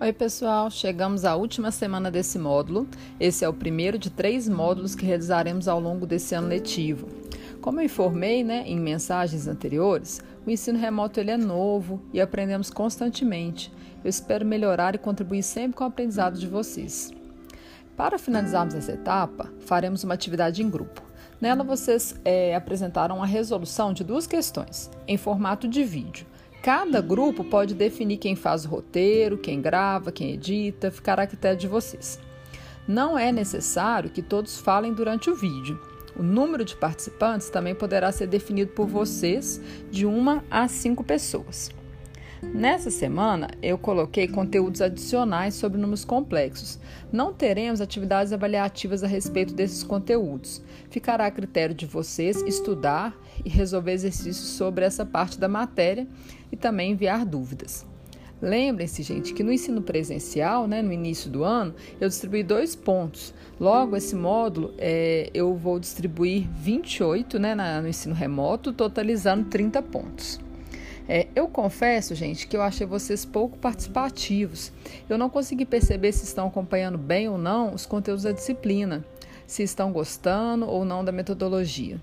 Oi, pessoal! Chegamos à última semana desse módulo. Esse é o primeiro de três módulos que realizaremos ao longo desse ano letivo. Como eu informei né, em mensagens anteriores, o ensino remoto ele é novo e aprendemos constantemente. Eu espero melhorar e contribuir sempre com o aprendizado de vocês. Para finalizarmos essa etapa, faremos uma atividade em grupo. Nela, vocês é, apresentaram a resolução de duas questões, em formato de vídeo. Cada grupo pode definir quem faz o roteiro, quem grava, quem edita, ficará a critério de vocês. Não é necessário que todos falem durante o vídeo. O número de participantes também poderá ser definido por vocês, de uma a cinco pessoas. Nessa semana, eu coloquei conteúdos adicionais sobre números complexos. Não teremos atividades avaliativas a respeito desses conteúdos. Ficará a critério de vocês estudar e resolver exercícios sobre essa parte da matéria e também enviar dúvidas. Lembrem-se, gente, que no ensino presencial, né, no início do ano, eu distribuí dois pontos. Logo, esse módulo é, eu vou distribuir 28 né, no ensino remoto, totalizando 30 pontos. É, eu confesso, gente, que eu achei vocês pouco participativos. Eu não consegui perceber se estão acompanhando bem ou não os conteúdos da disciplina, se estão gostando ou não da metodologia.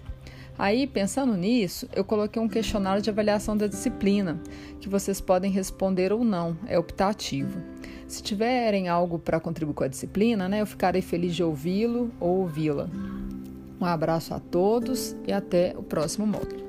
Aí, pensando nisso, eu coloquei um questionário de avaliação da disciplina, que vocês podem responder ou não, é optativo. Se tiverem algo para contribuir com a disciplina, né, eu ficarei feliz de ouvi-lo ou ouvi-la. Um abraço a todos e até o próximo módulo.